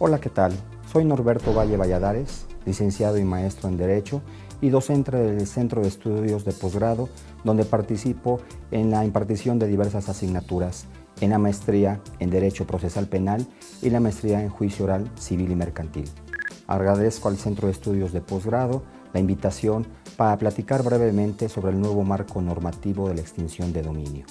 Hola, ¿qué tal? Soy Norberto Valle Valladares, licenciado y maestro en Derecho y docente del Centro de Estudios de Posgrado, donde participo en la impartición de diversas asignaturas, en la maestría en Derecho Procesal Penal y la maestría en Juicio Oral Civil y Mercantil. Agradezco al Centro de Estudios de Posgrado la invitación para platicar brevemente sobre el nuevo marco normativo de la extinción de dominio.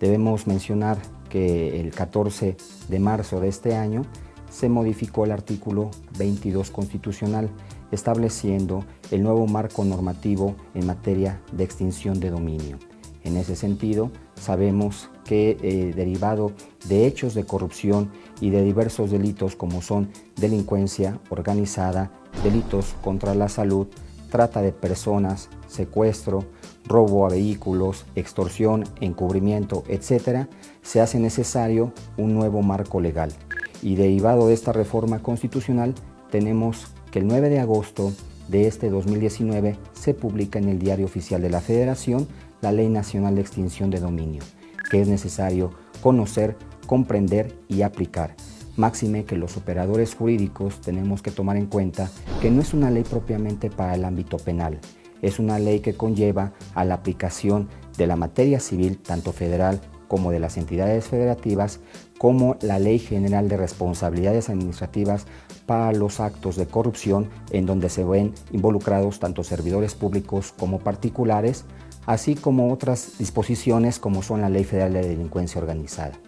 Debemos mencionar que el 14 de marzo de este año se modificó el artículo 22 constitucional estableciendo el nuevo marco normativo en materia de extinción de dominio. En ese sentido, sabemos que eh, derivado de hechos de corrupción y de diversos delitos como son delincuencia organizada, delitos contra la salud, trata de personas, secuestro, robo a vehículos, extorsión, encubrimiento, etc., se hace necesario un nuevo marco legal. Y derivado de esta reforma constitucional, tenemos que el 9 de agosto de este 2019 se publica en el Diario Oficial de la Federación la Ley Nacional de Extinción de Dominio, que es necesario conocer, comprender y aplicar. Máxime que los operadores jurídicos tenemos que tomar en cuenta que no es una ley propiamente para el ámbito penal, es una ley que conlleva a la aplicación de la materia civil, tanto federal como de las entidades federativas, como la Ley General de Responsabilidades Administrativas para los actos de corrupción en donde se ven involucrados tanto servidores públicos como particulares, así como otras disposiciones como son la Ley Federal de Delincuencia Organizada.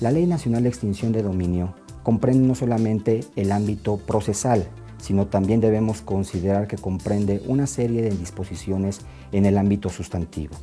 La Ley Nacional de Extinción de Dominio comprende no solamente el ámbito procesal, sino también debemos considerar que comprende una serie de disposiciones en el ámbito sustantivo.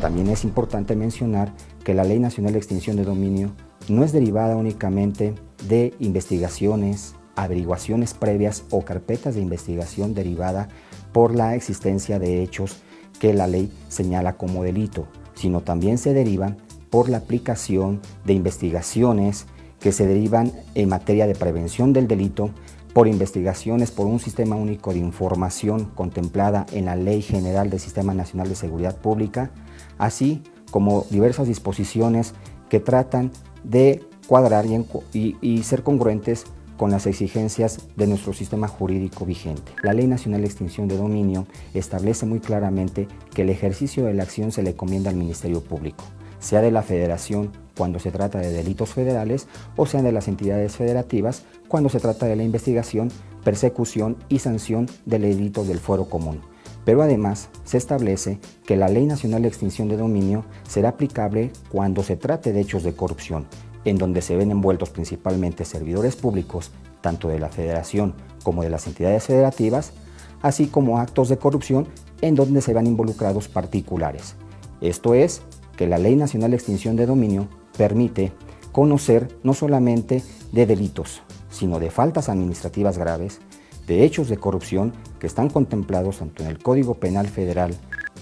También es importante mencionar que la Ley Nacional de Extinción de Dominio no es derivada únicamente de investigaciones, averiguaciones previas o carpetas de investigación derivada por la existencia de hechos que la ley señala como delito, sino también se derivan por la aplicación de investigaciones que se derivan en materia de prevención del delito, por investigaciones por un sistema único de información contemplada en la Ley General del Sistema Nacional de Seguridad Pública, así como diversas disposiciones que tratan de cuadrar y, ser congruentes con las exigencias de nuestro sistema jurídico vigente. La Ley Nacional de Extinción de Dominio establece muy claramente que el ejercicio de la acción se le encomienda al Ministerio Público, sea de la Federación cuando se trata de delitos federales o sea de las entidades federativas cuando se trata de la investigación, persecución y sanción de delitos del fuero común. Pero además se establece que la Ley Nacional de Extinción de Dominio será aplicable cuando se trate de hechos de corrupción, en donde se ven envueltos principalmente servidores públicos, tanto de la Federación como de las entidades federativas, así como actos de corrupción en donde se van involucrados particulares. Esto es, que la Ley Nacional de Extinción de Dominio permite conocer no solamente de delitos, sino de faltas administrativas graves, de hechos de corrupción que están contemplados tanto en el Código Penal Federal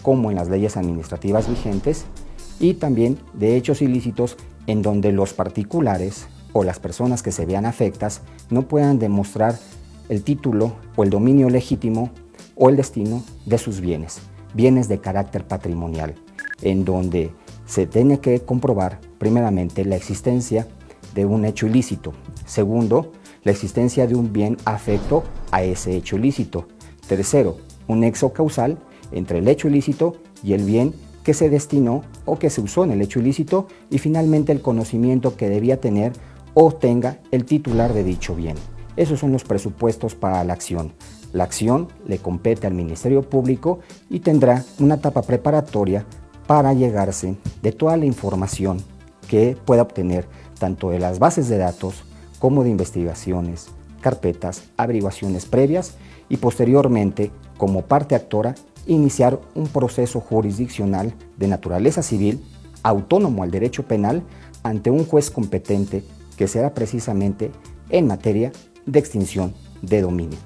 como en las leyes administrativas vigentes y también de hechos ilícitos en donde los particulares o las personas que se vean afectas no puedan demostrar el título o el dominio legítimo o el destino de sus bienes, bienes de carácter patrimonial, en donde se tiene que comprobar primeramente la existencia de un hecho ilícito, segundo, la existencia de un bien afecto a ese hecho ilícito. Tercero, un nexo causal entre el hecho ilícito y el bien que se destinó o que se usó en el hecho ilícito y finalmente el conocimiento que debía tener o tenga el titular de dicho bien. Esos son los presupuestos para la acción. La acción le compete al Ministerio Público y tendrá una etapa preparatoria para llegarse de toda la información que pueda obtener tanto de las bases de datos como de investigaciones, carpetas, averiguaciones previas y posteriormente, como parte actora, iniciar un proceso jurisdiccional de naturaleza civil autónomo al derecho penal ante un juez competente que será precisamente en materia de extinción de dominio.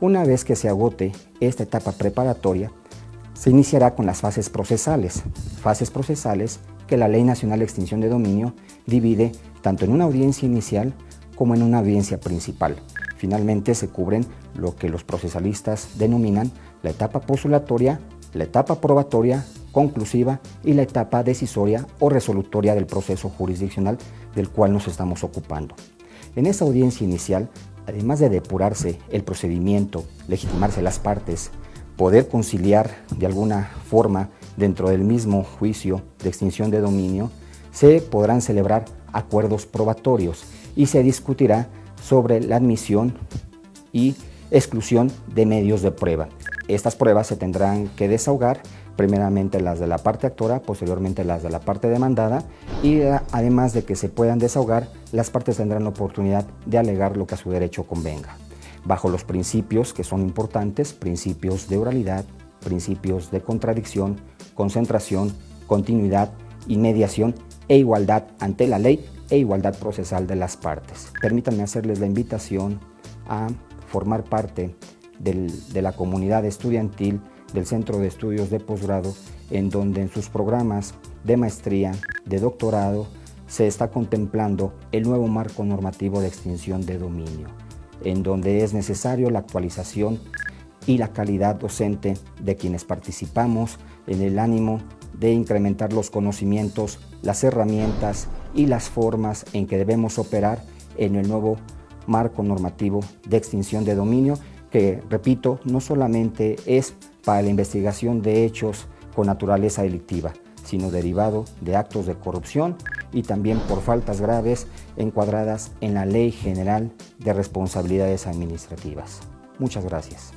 Una vez que se agote esta etapa preparatoria, se iniciará con las fases procesales, fases procesales que la Ley Nacional de Extinción de Dominio divide tanto en una audiencia inicial como en una audiencia principal. Finalmente se cubren lo que los procesalistas denominan la etapa postulatoria, la etapa probatoria, conclusiva y la etapa decisoria o resolutoria del proceso jurisdiccional del cual nos estamos ocupando. En esa audiencia inicial además de depurarse el procedimiento, legitimarse las partes, poder conciliar de alguna forma dentro del mismo juicio de extinción de dominio, se podrán celebrar acuerdos probatorios y se discutirá sobre la admisión y exclusión de medios de prueba. Estas pruebas se tendrán que desahogar, primeramente las de la parte actora, posteriormente las de la parte demandada y eh, además de que se puedan desahogar, las partes tendrán la oportunidad de alegar lo que a su derecho convenga, bajo los principios que son importantes, principios de oralidad, principios de contradicción, concentración, continuidad, inmediación e igualdad ante la ley e igualdad procesal de las partes. Permítanme hacerles la invitación a formar parte de la comunidad estudiantil del Centro de Estudios de Posgrado, en donde en sus programas de maestría, de doctorado, se está contemplando el nuevo marco normativo de extinción de dominio, en donde es necesario la actualización y la calidad docente de quienes participamos en el ánimo de incrementar los conocimientos, las herramientas y las formas en que debemos operar en el nuevo marco normativo de extinción de dominio, que, repito, no solamente es para la investigación de hechos con naturaleza delictiva, sino derivado de actos de corrupción y también por faltas graves encuadradas en la Ley General de Responsabilidades Administrativas. Muchas gracias.